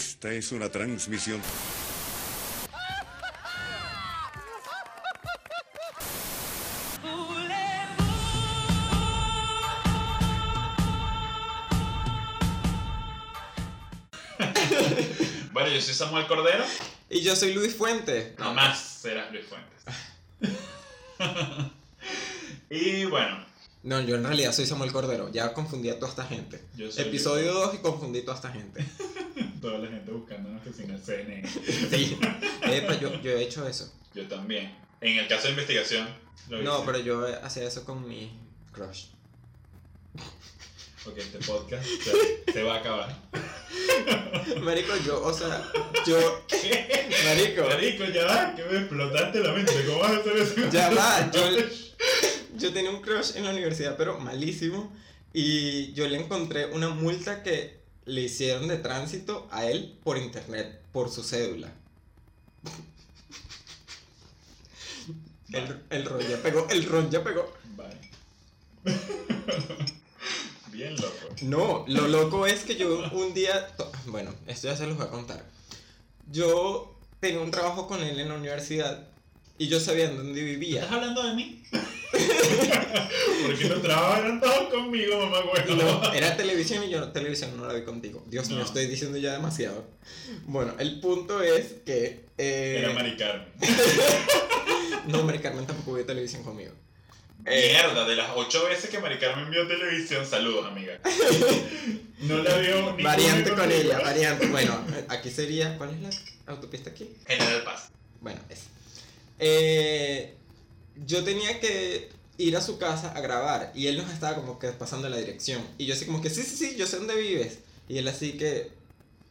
Esta es una transmisión. Bueno, yo soy Samuel Cordero. Y yo soy Luis Fuente. No más serás Luis Fuentes. y bueno, No, yo en realidad soy Samuel Cordero. Ya confundí a toda esta gente. Yo soy Episodio 2 y confundí a toda esta gente. toda la gente buscándonos que sin el CNN. Sí. Epa, yo, yo he hecho eso. Yo también. En el caso de investigación. lo No, hice. pero yo hacía eso con mi crush. Ok, este podcast se, se va a acabar. Marico, yo, o sea, yo. Marico, Marico, ya va, que me explotaste la mente. ¿Cómo vas a hacer eso? Ya va, yo- yo tenía un crush en la universidad, pero malísimo. Y yo le encontré una multa que le hicieron de tránsito a él por internet, por su cédula. El, el ron ya pegó, el ron ya pegó. Bye. Bien loco. No, lo loco es que yo un día, bueno, esto ya se los voy a contar. Yo tenía un trabajo con él en la universidad y yo sabía en dónde vivía. ¿Estás hablando de mí? Porque los trabajos eran todos conmigo, mamá Y huevo. no, era televisión y yo televisión no la vi contigo. Dios mío, No. estoy diciendo ya demasiado. Bueno, el punto es que... eh, Era Mari Carmen. no, Mari Carmen tampoco vio televisión conmigo. Eh, Mierda, de las ocho veces que Mari Carmen vio televisión, saludos, amiga. No la vio ni variante con ella, variante. Bueno, aquí sería... ¿Cuál es la autopista aquí? General Paz. Bueno, es. Eh, yo tenía que ir a su casa a grabar y él nos estaba como que pasando la dirección. Y yo así como que, sí, sí, sí, yo sé dónde vives. Y él así que,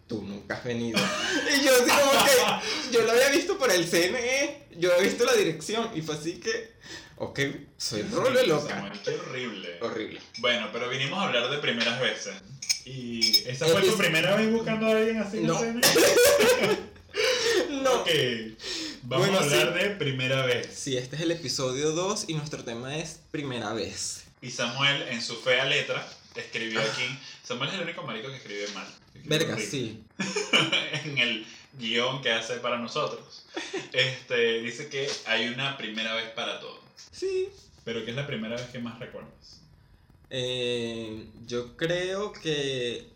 tú nunca has venido. y yo así como que, yo lo había visto por el CNE, yo había visto la dirección y fue así que, ok, soy rolo loca. Samuel, Qué horrible. Horrible. Bueno, pero vinimos a hablar de primeras veces. Y esa fue tu primera vez buscando a alguien así en No. escena? No. Ok. Vamos Bueno, a hablar sí. de primera vez. Sí, este es el episodio 2 y nuestro tema es primera vez. Y Samuel, en su fea letra, escribió aquí. Samuel es el único marico que escribe mal. Escribe Verga, sí. en el guion que hace para nosotros. Este, dice que hay una primera vez para todo. Sí, Pero ¿qué es la primera vez que más recuerdas? Eh, yo creo que,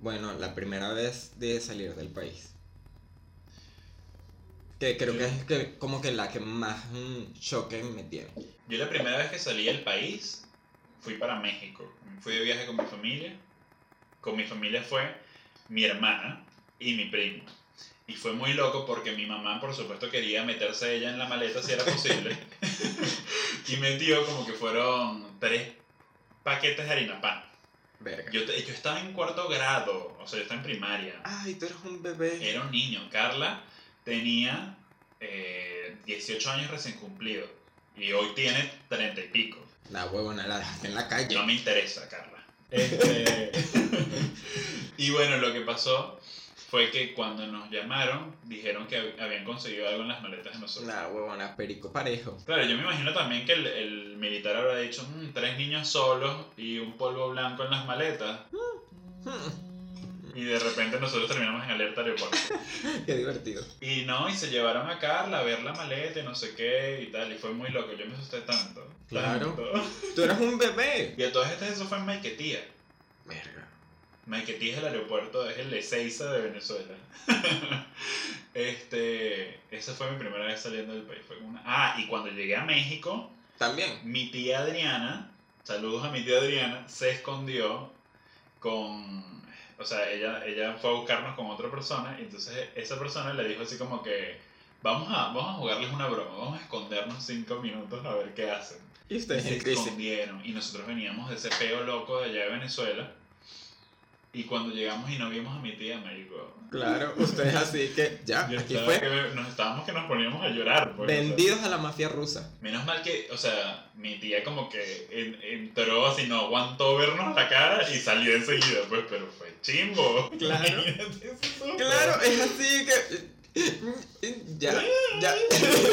bueno, la primera vez de salir del país. Que creo que es que, como que la que más mm, choque me tiene. Yo la primera vez que salí del país fui para México. Fui de viaje con mi familia. Con mi familia fue mi hermana y mi primo. Y fue muy loco porque mi mamá, por supuesto, quería meterse ella en la maleta si era posible. y metió como que fueron tres paquetes de harina pan. Verga. Yo, te- yo estaba en cuarto grado, o sea, yo estaba en primaria. Ay, tú eres un bebé. Era un niño. Carla tenía eh, 18 años recién cumplido. Y hoy tiene 30 y pico. La huevona la dejaste en la calle. No me interesa, Carla. Este, y bueno, lo que pasó fue que cuando nos llamaron, dijeron que hab- habían conseguido algo en las maletas de nosotros. La huevona perico parejo. Claro, yo me imagino también que el, el militar habrá dicho, "Mm, tres niños solos y un polvo blanco en las maletas. Y de repente nosotros terminamos en alerta aeropuerto. Qué divertido. Y no, y se llevaron a Carla a ver la maleta y no sé qué y tal. Y fue muy loco, yo me asusté tanto. Claro. tanto. Tú eres un bebé. Y a todas estas eso fue en Maiquetía. Verga. Maiquetía es el aeropuerto, es el Ezeiza de Venezuela. este, esa fue mi primera vez saliendo del país. Fue una... Ah, y cuando llegué a México, También. mi tía Adriana, saludos a mi tía Adriana, se escondió con... O sea, ella, ella fue a buscarnos con otra persona y entonces esa persona le dijo así como que vamos a, vamos a jugarles una broma, vamos a escondernos cinco minutos a ver qué hacen. Y ustedes se escondieron y nosotros veníamos de ese peo loco de allá de Venezuela y cuando llegamos y no vimos a mi tía, me dijo... Claro, ustedes así que ya, Yo aquí fue. que nos estábamos que nos poníamos a llorar. pues, o sea. Vendidos a la mafia rusa. Menos mal que, o sea, mi tía como que en- entró así, no aguantó vernos la cara y salió enseguida, pues, pero fue chimbo. Claro. Claro, es así que. Ya, ya.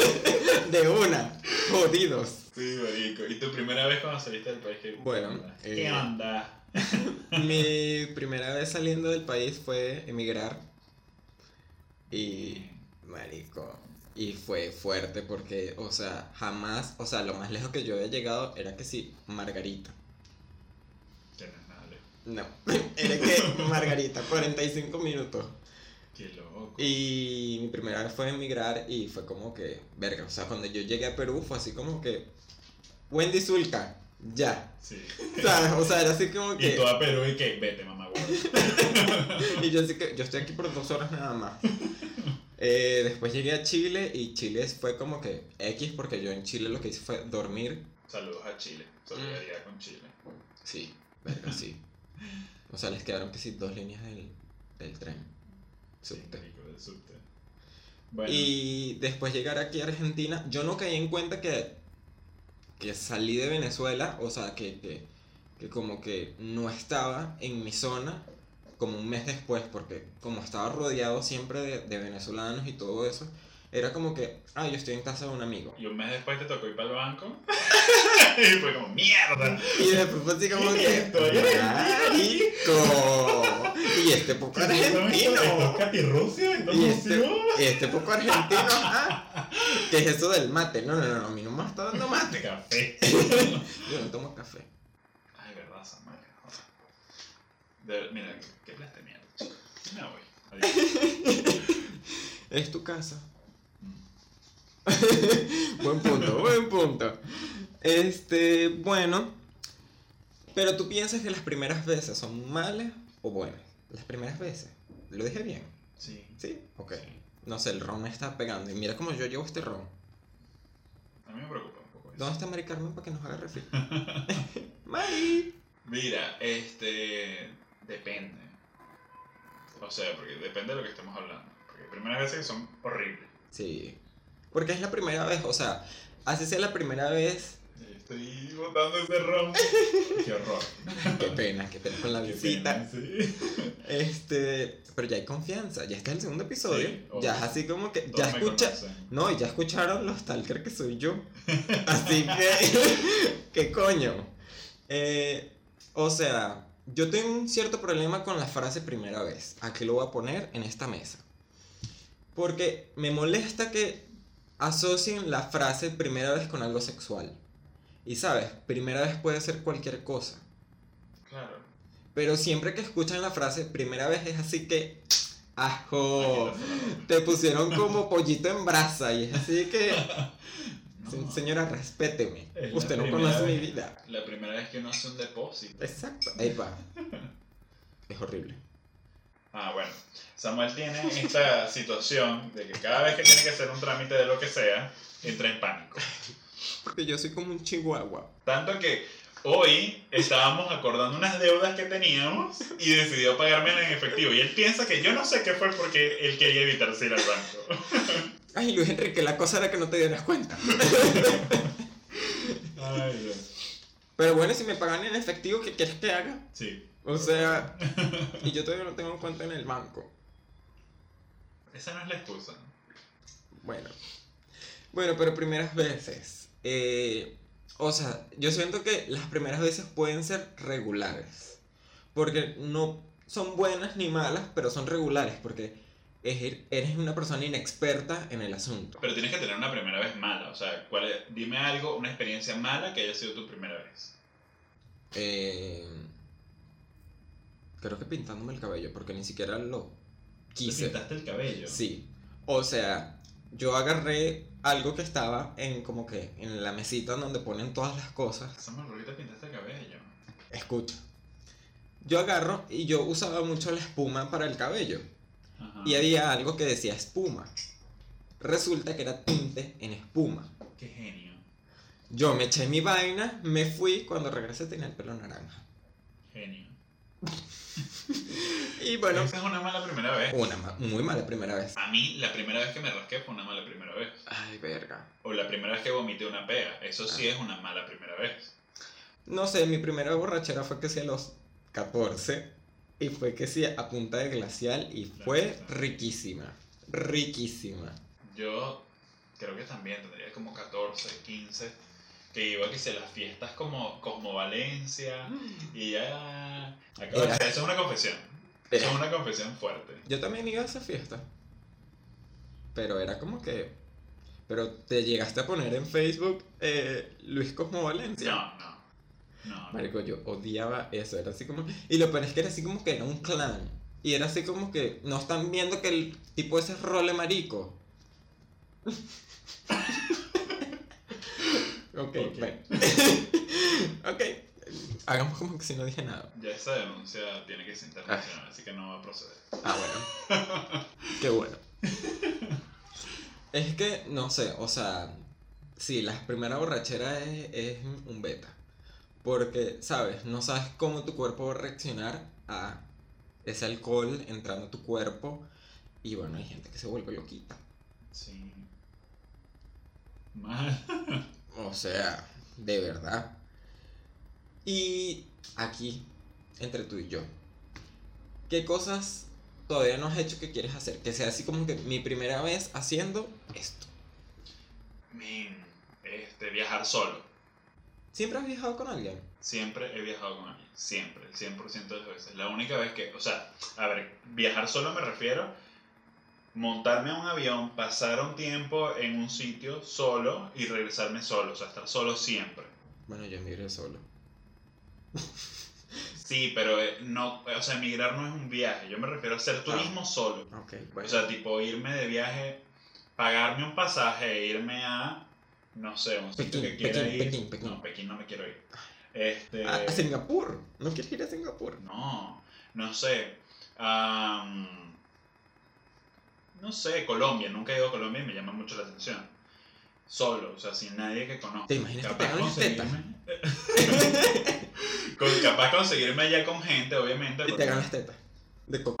De una. Jodidos. Sí, marico. ¿Y tu primera vez cuando saliste del país? ¿Qué, Bueno, ¿Qué eh, onda? Mi primera vez saliendo del país fue emigrar Y, marico, y fue fuerte porque, o sea, jamás, o sea, lo más lejos que yo había llegado era que sí, Margarita. No, era que Margarita, 45 minutos. Qué loco. Y mi primera vez fue emigrar y fue como que, verga, o sea, cuando yo llegué a Perú fue así como que, Wendy Zulka, ya. Sí. ¿Sabes? O sea, era así como Y que... toda Perú y que vete, mamá. Y yo así que, yo estoy aquí por dos horas nada más. Eh, después llegué a Chile y Chile fue como que X porque yo en Chile lo que hice fue dormir. Saludos a Chile. Solidaridad con Chile. Sí, verga, sí. O sea, les quedaron que sí dos líneas del, del tren. Subte. rico del subte. Bueno, Y después llegar aquí a Argentina, yo no caí en cuenta que, que salí de Venezuela, o sea, que, que, que como que no estaba en mi zona como un mes después, porque como estaba rodeado siempre de, de venezolanos y todo eso, era como que, ah, yo estoy en casa de un amigo. y un mes después te tocó ir para el banco. y fue como, ¡mierda! Y después fue así como que, Estoy ¡marico! Y este poco argentino. ¿Estos catirrucios? ¿Estos Y este, este poco argentino, ajá. ¿Qué es eso del mate? No, no, no, a mí no me está dando mate. Café. Yo no tomo café. Ay, verdad, Samuel. De- mira, qué, mierda, chico. Me voy. Adiós. Es tu casa. Buen punto, buen punto. Este, bueno. Pero tú piensas que las primeras veces son malas o buenas. Las primeras veces. ¿Lo dije bien? Sí. ¿Sí? Ok. Sí. No sé, el ron me está pegando. Y mira cómo yo llevo este ron. A mí me preocupa un poco eso. ¿Dónde está Mari Carmen para que nos haga refil? Mari. Mira, este. Depende. O sea, porque depende de lo que estemos hablando. Porque primeras veces son horribles. Sí. Porque es la primera vez, o sea, así sea la primera vez. Estoy botando ese ron. Qué horror. Qué pena, qué pena con la visita. sí. Este, pero ya hay confianza, ya está el segundo episodio. Sí, ya es así como que, Todos ya escucha, no, y ya escucharon los stalker que soy yo. Así que, ¿qué coño? Eh, o sea, yo tengo un cierto problema con la frase primera vez. Aquí lo voy a poner en esta mesa. Porque me molesta que asocien la frase primera vez con algo sexual. Y sabes, primera vez puede ser cualquier cosa. Claro. Pero siempre que escuchan la frase primera vez es así que. ¡Ajo! Te pusieron como pollito en brasa y es así que. No. Señora, respéteme. Es Usted no conoce mi vida. La primera vez que uno hace un depósito. Exacto. Ahí va. Es horrible. Ah, bueno. Samuel tiene esta situación de que cada vez que tiene que hacer un trámite de lo que sea, entra en pánico. Porque yo soy como un chihuahua. Tanto que hoy estábamos acordando unas deudas que teníamos y decidió pagármela en efectivo. Y él piensa que yo no sé qué fue porque él quería evitarse ir al banco. Ay, Luis Enrique, la cosa era que no te dieras cuenta. Ay, Dios. Pero bueno, si me pagan en efectivo, ¿qué quieres que haga? Sí. O sea, y yo todavía no tengo cuenta en el banco. Esa no es la excusa. Bueno. Bueno, pero primeras veces. eh, o sea, yo siento que las primeras veces pueden ser regulares. Porque no son buenas ni malas, pero son regulares. Porque es- eres una persona inexperta en el asunto. Pero tienes que tener una primera vez mala. O sea, ¿cuál es? dime algo, una experiencia mala que haya sido tu primera vez. Eh, creo que pintándome el cabello, porque ni siquiera lo ¿Te quise. pintaste el cabello? Sí. O sea, yo agarré algo que estaba en como que en la mesita donde ponen todas las cosas. Samuel, ¿por qué te pintaste el cabello? Escucha. Yo agarro y yo usaba mucho la espuma para el cabello. Ajá. Y había algo que decía espuma. Resulta que era tinte en espuma. Qué genio. Yo me eché mi vaina, me fui, cuando regresé tenía el pelo naranja. Genio. Y bueno, Esa es una mala primera vez. una ma- muy mala primera vez. A mí, la primera vez que me rasqué fue una mala primera vez. Ay, verga. O la primera vez que vomité una pega. Eso sí es una mala primera vez. No sé, mi primera borrachera fue que sí a los 14 y fue que sí a punta de glacial y fue riquísima. Riquísima. Yo creo que también tendría como 14, 15. Que iba que se las fiestas como Cosmo Valencia. Y ya. Acabo Era- Eso es una confesión. Eso es una confesión fuerte. Yo también iba a esa fiesta. pero era como que. Pero te llegaste a poner en Facebook eh, Luis Cosmo Valencia. No, no. No, no. Marico, yo odiaba eso, era así como... Y lo peor es que era así como que era un clan. Y era así como que no están viendo que el tipo ese es role marico. ok, Ok. ok, hagamos como que si no dije nada. Ya esa denuncia tiene que ser internacional, así que no va a proceder. Ah, bueno. Qué bueno. Es que, no sé, o sea, sí, la primera borrachera es, es un beta. Porque, ¿sabes? No sabes cómo tu cuerpo va a reaccionar a ese alcohol entrando a tu cuerpo. Y bueno, hay gente que se vuelve loquita. Sí. Mal. O sea, de verdad. Y aquí, entre tú y yo, ¿qué cosas todavía no has hecho que quieres hacer? Que sea así como que mi primera vez haciendo esto. Men, este, viajar solo. ¿Siempre has viajado con alguien? Siempre he viajado con alguien. Siempre, el 100% de las veces. La única vez que, o sea, a ver, viajar solo me refiero montarme a un avión, pasar un tiempo en un sitio solo y regresarme solo, o sea, estar solo siempre. Bueno, yo emigré solo. Sí, pero eh, no, o sea, emigrar no es un viaje, yo me refiero a hacer turismo solo. Ok, bueno. O sea, tipo irme de viaje, pagarme un pasaje e irme a, no sé, un sitio Pekín, que quiera Pekín, ir. Pekín, Pekín. No, Pekín no me quiero ir. Este, a, a Singapur. ¿No quieres ir a Singapur? no, no sé. no sé, Colombia, nunca he ido a Colombia y me llama mucho la atención. Solo, o sea, sin nadie que conozca. ¿Te imaginas que te las tetas? conseguirme- con, capaz conseguirme allá con gente, obviamente. Y porque- te hagan las tetas. De co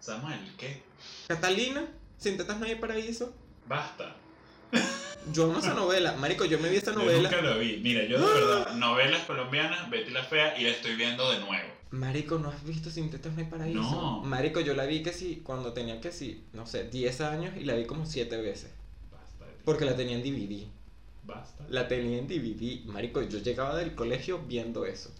Samuel, ¿qué? Catalina, sin tetas no hay paraíso. Basta. Yo amo esa novela. Marico, yo me vi esa Yo novela. nunca lo vi. Mira, yo de verdad, novelas colombianas, Betty la Fea, y la estoy viendo de nuevo. Marico, ¿no has visto Sin tetas no hay paraíso? No. Marico, yo la vi que sí, cuando tenía que sí, no sé, 10 años y la vi como 7 veces. Basta de ti. Porque la tenía en DVD. Basta. La tenía en DVD. Marico, yo llegaba del colegio viendo eso.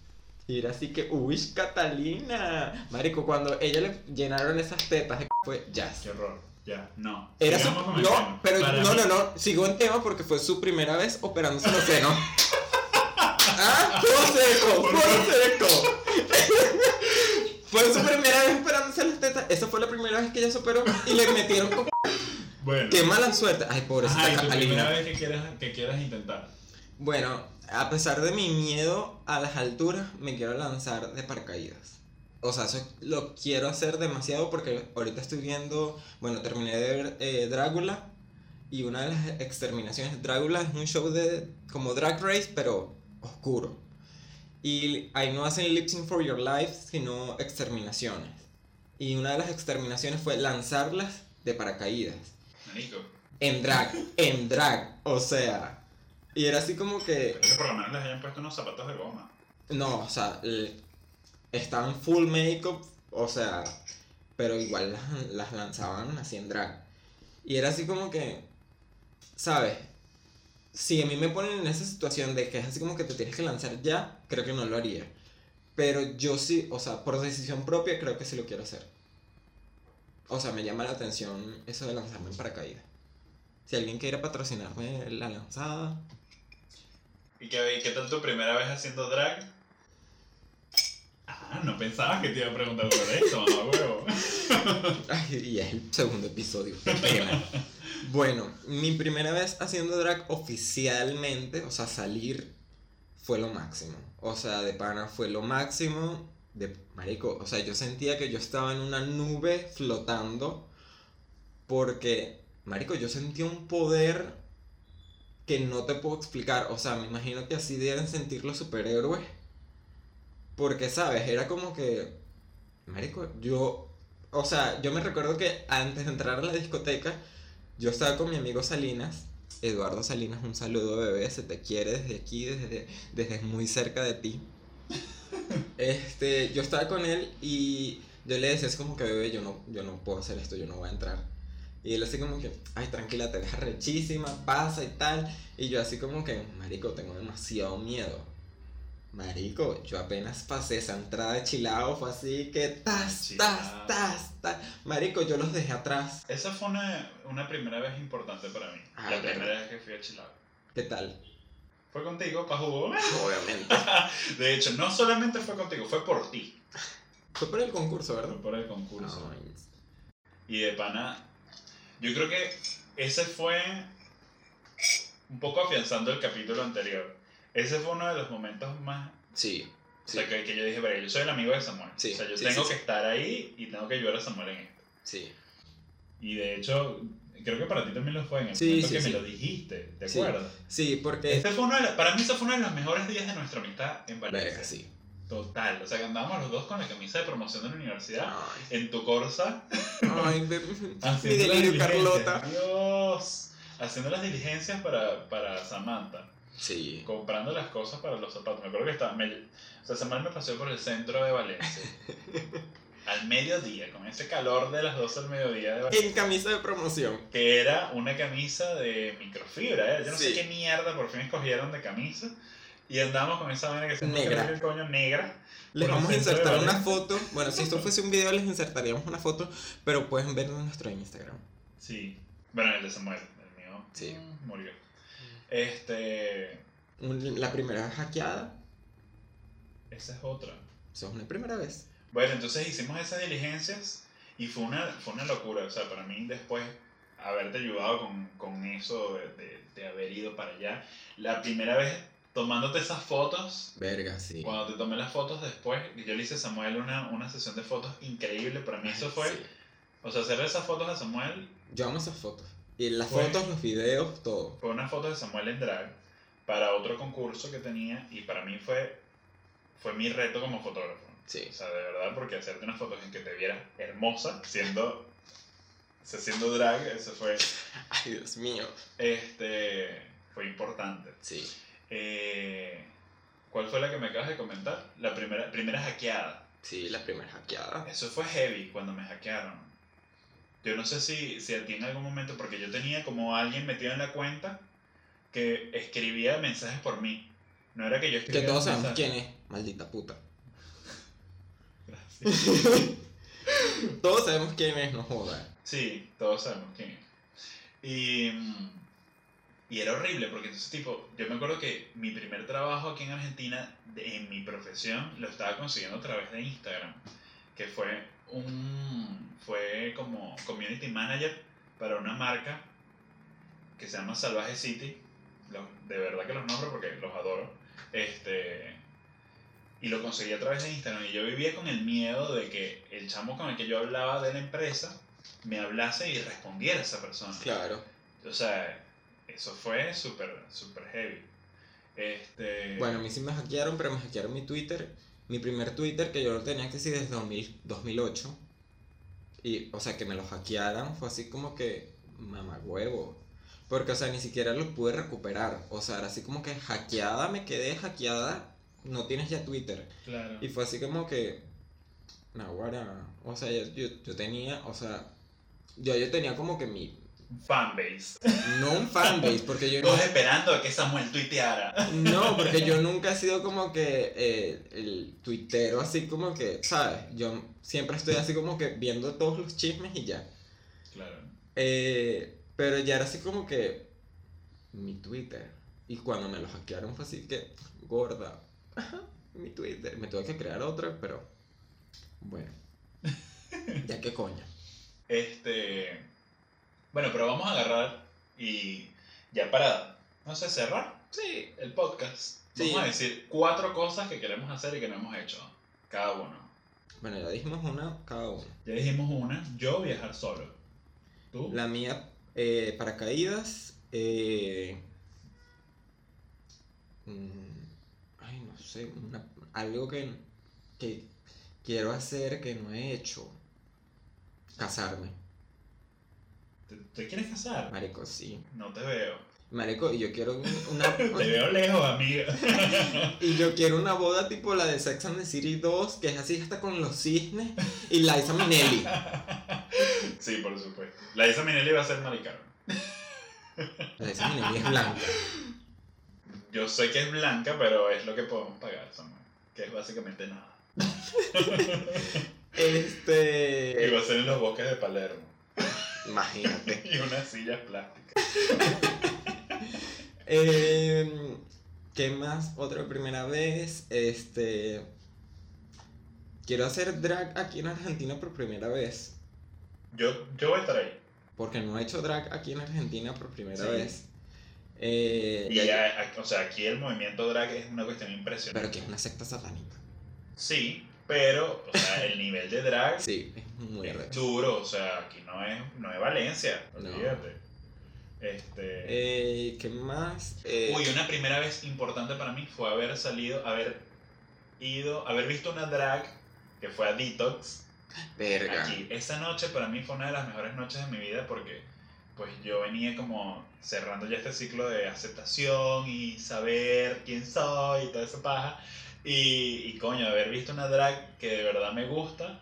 Y era así que, uy, Catalina. Marico, cuando ella le llenaron esas tetas, fue jazz. Qué horror. Ya, no. Era su... No, tema. pero no, no, no. Sigo en tema porque fue su primera vez operándose los senos. ¡Ah! ¡Fue seco! ¡Fue su primera vez operándose las tetas. Esa fue la primera vez que ella se operó y le metieron con... Bueno. ¡Qué mala suerte! Ay, pobrecita Ajá, y tu primera vez que quieras, que quieras intentar. Bueno, a pesar de mi miedo a las alturas, me quiero lanzar de paracaídas. O sea, eso lo quiero hacer demasiado porque ahorita estoy viendo, bueno, terminé de ver eh, Drácula y una de las exterminaciones, Drácula es un show de como Drag Race, pero oscuro. Y ahí no hacen lip sync for your life, sino exterminaciones. Y una de las exterminaciones fue lanzarlas de paracaídas. Manico. En drag, en drag, o sea. Y era así como que... Pero que por lo menos les hayan puesto unos zapatos de goma. No, o sea, estaban full makeup, o sea, pero igual las, las lanzaban así en drag. Y era así como que, ¿sabes? Si a mí me ponen en esa situación de que es así como que te tienes que lanzar ya, creo que no lo haría. Pero yo sí, o sea, por decisión propia creo que sí lo quiero hacer. O sea, me llama la atención eso de lanzarme en paracaídas. Si alguien quiere patrocinarme la lanzada, ¿Y qué, qué tal tu primera vez haciendo drag? Ah, no pensabas que te iba a preguntar por eso, mamá huevo. Ay, y es el segundo episodio. bueno, mi primera vez haciendo drag oficialmente, o sea, salir, fue lo máximo. O sea, de pana fue lo máximo. De marico, o sea, yo sentía que yo estaba en una nube flotando. Porque, marico, yo sentía un poder que no te puedo explicar. O sea, me imagino que así deben sentir los superhéroes. Porque, ¿sabes? Era como que. Marico, yo. O sea, yo me recuerdo que antes de entrar a la discoteca, yo estaba con mi amigo Salinas. Eduardo Salinas, un saludo bebé, se te quiere desde aquí, desde, desde muy cerca de ti. Este, yo estaba con él y yo le decía, es como que bebé, yo no, yo no puedo hacer esto, yo no voy a entrar. Y él así como que, ay, tranquila, te dejas rechísima, pasa y tal. Y yo así como que, marico, tengo demasiado miedo. Marico, yo apenas pasé esa entrada de chilao, fue así que tas, tas, tas, tas. Marico, yo los dejé atrás. Esa fue una, una primera vez importante para mí. Ah, la verdad. primera vez que fui a Chilao. ¿Qué tal? Fue contigo, pa' jugo. Obviamente. De hecho, no solamente fue contigo, fue por ti. Fue por el concurso, ¿verdad? Fue por el concurso. Y de pana, yo creo que ese fue un poco afianzando el capítulo anterior. Ese fue uno de los momentos más... sí, O sí, sea, que, que yo dije, pero yo soy el amigo de Samuel. Sí, o sea, yo sí, tengo que estar ahí y tengo que ayudar a Samuel en esto. sí. Y de hecho, creo que para ti también lo fue en el momento que me lo dijiste, ¿te Sí. acuerdas? Sí, porque... Este fue uno de para mí ese fue uno de los mejores días de nuestra amistad en Valencia. Verga, sí. Total. O sea, que andábamos los dos con la camisa de promoción de la universidad, Ay, en tu Corsa, ay, mi haciendo las delirio. Carlota. Dios. Haciendo las diligencias para, para Samantha. Sí. Comprando las cosas para los zapatos. Me acuerdo que estaba... me- o sea, Samuel me paseó por el centro de Valencia. al mediodía, con ese calor de las 12 al mediodía de Valencia. En camisa de promoción. que era una camisa de microfibra, ¿eh? yo no sé qué mierda por fin escogieron de camisa. Y andamos con esa vaina que se Negra. el coño negra. Les vamos a insertar una foto. Bueno, si esto fuese un video, les insertaríamos una foto. Pero pueden verlo en nuestro Instagram. Sí. Bueno, el de Samuel, el mío Sí. murió. Este. La primera hackeada. Esa es otra. Eso es una primera vez. Bueno, entonces hicimos esas diligencias y fue una, fue una locura. O sea, para mí después haberte ayudado con, con eso de, de- haber ido para allá. La primera vez tomándote esas fotos Verga, sí. Cuando te tomé las fotos después, yo le hice a Samuel una, una sesión de fotos increíble. Para mí eso fue, Sí. o sea, hacerle esas fotos a Samuel Yo amo esas fotos. Y las Fue- fotos, los videos, todo. fue una foto de Samuel en drag para otro concurso que tenía y para mí fue, fue mi reto como fotógrafo. Sí. O sea, de verdad, porque hacerte unas fotos en que te vieras hermosa siendo, o sea, siendo drag, eso fue, Ay, Dios mío. este, fue importante. Sí. Eh, ¿Cuál fue la que me acabas de comentar? La primera, primera hackeada. Sí, la primera hackeada. Eso fue heavy cuando me hackearon. Yo no sé si, si a ti en algún momento, porque yo tenía como alguien metido en la cuenta que escribía mensajes por mí. No era que yo Que escribía todos sabemos quién es. Maldita puta. Gracias. Todos sabemos quién es, no joda. Sí, todos sabemos quién es. Y, y era horrible porque entonces tipo, yo me acuerdo que mi primer trabajo aquí en Argentina de- en mi profesión lo estaba consiguiendo a través de Instagram, que fue un fue como community manager para una marca que se llama Salvaje City. Los- de verdad que los nombro porque los adoro. Este y lo conseguí a través de Instagram y yo vivía con el miedo de que el chamo con el que yo hablaba de la empresa me hablase y respondiera a esa persona. Claro. O sea, eso fue súper, súper heavy. Este... Bueno, a mí sí me hackearon, pero me hackearon mi Twitter. Mi primer Twitter, que yo lo tenía que decir desde 2000 2008. Y, o sea, que me lo hackearan fue así como que, mamagüevo. Porque, o sea, ni siquiera lo pude recuperar. O sea, era así como que hackeada, me quedé hackeada, no tienes ya Twitter. Claro. Y fue así como que, naguará. O sea, yo, yo, yo tenía, o sea, yo, yo tenía como que mi, Fanbase. no un fanbase, porque yo no, Todos esperando a que Samuel tuiteara. no, porque yo nunca he sido como que eh, el tuitero así como que, ¿sabes? Yo siempre estoy así como que viendo todos los chismes y ya. Claro. Eh, pero ya era así como que mi Twitter. Y cuando me lo hackearon fue así que, gorda, mi Twitter. Me tuve que crear otro, pero bueno. Ya que coño. Este. Bueno, pero vamos a agarrar y ya para, no sé, cerrar Sí. el podcast. Sí. Vamos a decir cuatro cosas que queremos hacer y que no hemos hecho. Cada uno. Bueno, ya dijimos una cada uno. Ya dijimos una, yo viajar solo. ¿Tú? La mía, eh, paracaídas. Eh, mm, ay, no sé. una- algo que, que quiero hacer que no he hecho. Casarme. ¿Te, te quieres casar? Marico, sí. No te veo. Marico, y yo quiero un- una. Te veo lejos, amiga. y yo quiero una boda tipo la de Sex and the City 2, que es así hasta con los cisnes. Y Liza Minnelli. sí, por supuesto. La Isa Minelli va a ser Mari Carmen. Liza Minnelli es blanca. Yo sé que es blanca, pero es lo que podemos pagar, Samuel. Que es básicamente nada. Y Este. va a ser en los bosques de Palermo. Imagínate. Y unas sillas plásticas. Eh, ¿Qué más? Otra primera vez. Este. Quiero hacer drag aquí en Argentina por primera vez. Yo, yo voy a estar ahí. Porque no he hecho drag aquí en Argentina por primera Sí. vez. Eh, Y ya, o sea, aquí el movimiento drag es una cuestión impresionante. pero que es una secta satánica. Sí, pero, o sea, el nivel de drag Sí, es muy es duro. O sea, aquí no es, no es Valencia. No. Olvídate. Este. Eh, ¿Qué más? Eh, Uy, una primera vez importante para mí fue haber salido, haber ido, haber visto una drag que fue a Detox verga. aquí. Esa noche para mí fue una de las mejores noches de mi vida porque pues yo venía como cerrando ya este ciclo de aceptación y saber quién soy y toda esa paja. Y, y coño, haber visto una drag que de verdad me gusta.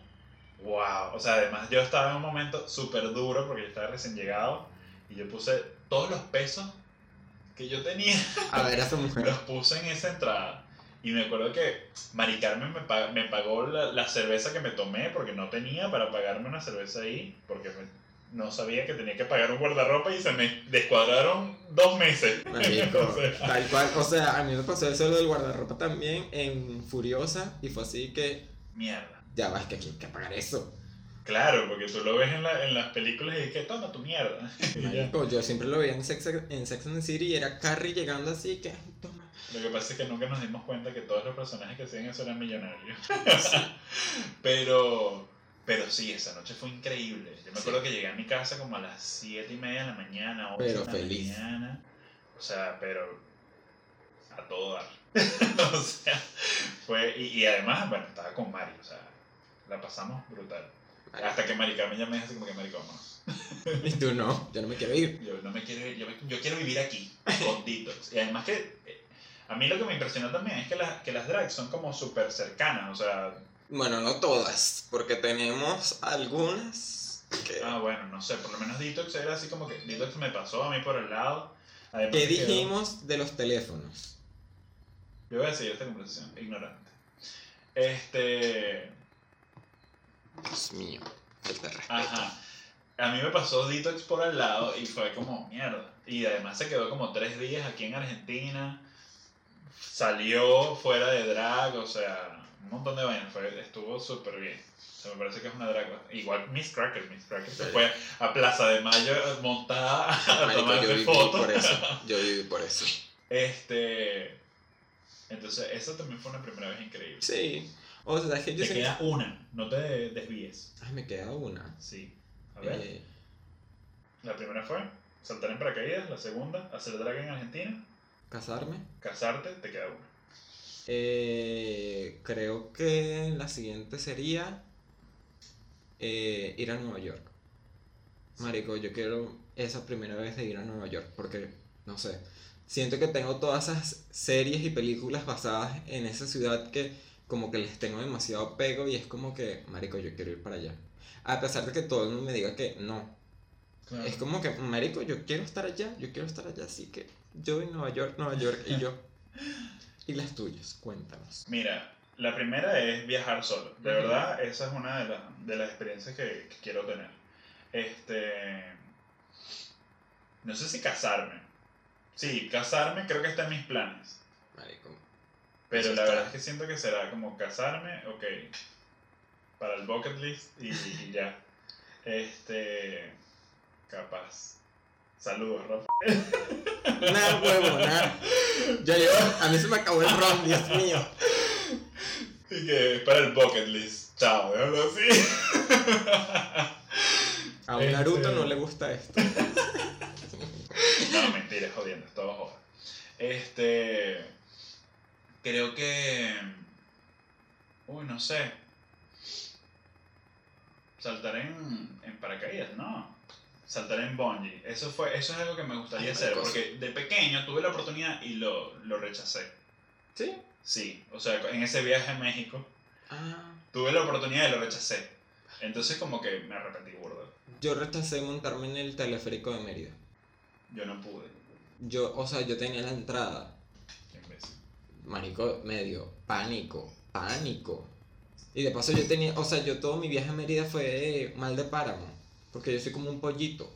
Wow. O sea, además yo estaba en un momento súper duro porque yo estaba recién llegado y yo puse todos los pesos que yo tenía A ver, a esa mujer. los puse en esa entrada. Y me acuerdo que Mari Carmen me, pa- me pagó la, la cerveza que me tomé porque no tenía para pagarme una cerveza ahí, porque no sabía que tenía que pagar un guardarropa y se me descuadraron dos meses. Marico, O sea, tal cual, o sea, a mí me pasó eso del guardarropa también en Furiosa y fue así que mierda. ya vas que aquí hay que pagar eso. Claro, porque tú lo ves en, la- en las películas y es que toma tu mierda. Marico, yo siempre lo veía en Sex, en Sex and the City y era Carrie llegando así que toma. Lo que pasa es que nunca nos dimos cuenta que todos los personajes que hacían eso eran millonarios. pero, pero sí, esa noche fue increíble. Yo me Sí. acuerdo que llegué a mi casa como a las 7 y media de la mañana, 8 Pero de la feliz. mañana. O sea, pero a todo dar. o sea, fue. Y, y además, bueno, estaba con Mari, o sea, la pasamos brutal. Hasta que Mari Carmen ya me dijo así como que Mari, vámonos. Y tú no, yo no me quiero ir. Yo no me quiero ir, yo, me- yo quiero vivir aquí, con Detox. Y además que eh, a mí lo que me impresionó también es que, las que las drags son como súper cercanas, o sea, Bueno, no todas, porque tenemos algunas que... ah bueno, no sé, por lo menos Detox era así como que Detox me pasó a mí por el lado. Además ¿Qué quedó- dijimos de los teléfonos? Yo voy a seguir esta conversación, ignorante. Este, Dios mío, falta respeto. ajá. A mí me pasó Detox por al lado y fue como mierda. Y además se quedó como tres días aquí en Argentina. Salió fuera de drag, o sea, un montón de vainas. Fue, estuvo súper bien. O sea, me parece que es una drag. Igual Miss Cracker, Miss Cracker se Sí. fue a Plaza de Mayo montada a tomarse viví fotos. por eso. Yo viví por eso. Este. Entonces, eso también fue una primera vez increíble. Sí. O sea, es que yo Te queda una, no te desvíes. Ay, me queda una. Sí. A ver. Eh, La primera fue saltar en paracaídas, la segunda, hacer drag en Argentina, casarme. casarte, te queda una. Eh, creo que la siguiente sería eh, ir a Nueva York. Marico, yo quiero esa primera vez de ir a Nueva York porque, no sé, siento que tengo todas esas series y películas basadas en esa ciudad que como que les tengo demasiado apego y es como que, Marico, yo quiero ir para allá. A pesar de que todo el mundo me diga que no. Es como que, Marico, yo quiero estar allá, yo quiero estar allá, así que yo en Nueva York, Nueva York y yo. Y las tuyas, cuéntanos. Mira, la primera es viajar solo. De verdad, esa es una de, las- de las experiencias que, que quiero tener. Este. No sé si casarme. Sí, casarme creo que está en mis planes. Marico. Pero la está. verdad es que siento que será como casarme, ok, para el bucket list y, y ya. Este, capaz. Saludos, Rafa. Nada, huevo, nada. Ya yo, a mí se me acabó el ron, Dios mío. Y que para el bucket list. Chao, déjalo así. A un Este- Naruto no le gusta esto. No, mentira, jodiendo, todo joda. Este. Creo que. Uy, no sé. Saltar en, en paracaídas, no. Saltar en bungee. Eso, fue, eso es algo que me gustaría Ay, hacer. marico, Porque de pequeño tuve la oportunidad y lo, lo rechacé. ¿Sí? Sí, o sea, en ese viaje a México Ah. tuve la oportunidad y lo rechacé. Entonces, como que me arrepentí burda. Yo rechacé montarme en el teleférico de Mérida. Yo no pude. Yo, o sea, yo tenía la entrada. marico, me dio pánico, pánico. Y de paso yo tenía, o sea, yo todo mi viaje a Mérida fue mal de páramo, porque yo soy como un pollito.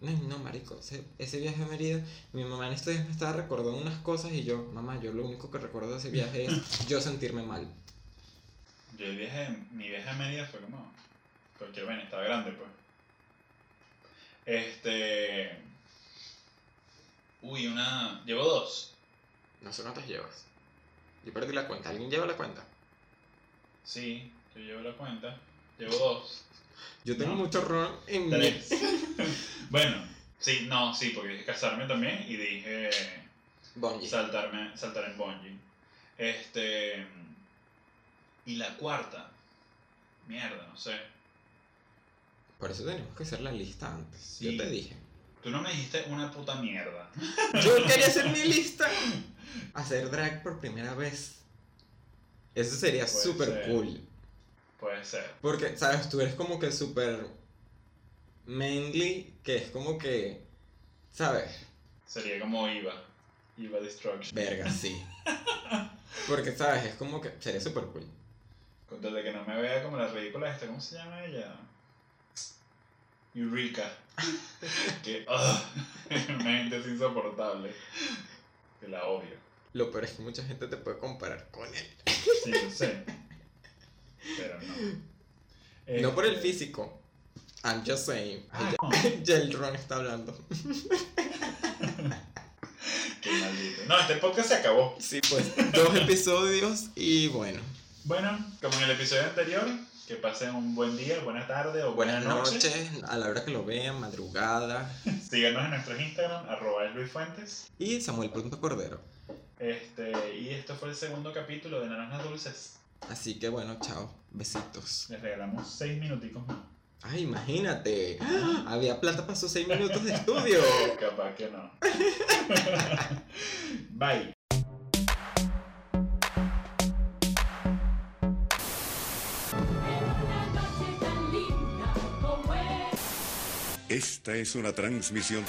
No, no, marico, ese, ese viaje a Mérida, mi mamá en estos días me estaba recordando unas cosas y yo, mamá, yo lo único que recuerdo de ese viaje es yo sentirme mal. Yo el viaje, mi viaje a Mérida fue como cualquier vaina, estaba grande pues. Este... Uy, una... Llevo dos. No sé cuántas llevas. Yo perdí la cuenta, ¿alguien lleva la cuenta? Sí, yo llevo la cuenta. Llevo dos. Yo tengo No. mucho ron en. Tres. bueno, sí, no, sí, porque dije casarme también y dije Bungee. saltarme, saltar en bungee. Este... Y la cuarta. Mierda, no sé. Por eso tenemos que hacer la lista antes. Sí. Yo te dije. Tú no me dijiste una puta mierda. Yo quería hacer mi lista. Hacer drag por primera vez. Eso sería súper ser. cool. Puede ser. Porque, ¿sabes? Tú eres como que súper manly, que es como que, ¿sabes? Sería como IVA. IVA Destruction. Verga, sí. Porque, ¿sabes? Es como que sería súper cool. Con tal de que no me vea como la ridícula esta. ¿Cómo se llama ella? Eureka. que una gente es insoportable. Que la odio. Lo peor es que mucha gente te puede comparar con él. Sí, lo sé. Pero no. No por el Este, físico. I'm just saying. Ah, no. Ya el Ron está hablando. Qué maldito. No, este podcast se acabó. Sí, pues, dos episodios y bueno. Bueno, como en el episodio anterior, que pasen un buen día, buena tarde o Buenas noches, a la hora que lo vean, madrugada. Síganos en nuestros Instagram, arroba Luis Fuentes. Y Samuel Cordero. Este, y esto fue el segundo capítulo de Naranjas Dulces. Así que bueno, chao. Besitos. Les regalamos seis minuticos más. Ay, imagínate. Había plata para esos seis minutos de estudio. Capaz que no. Bye. Esta es una transmisión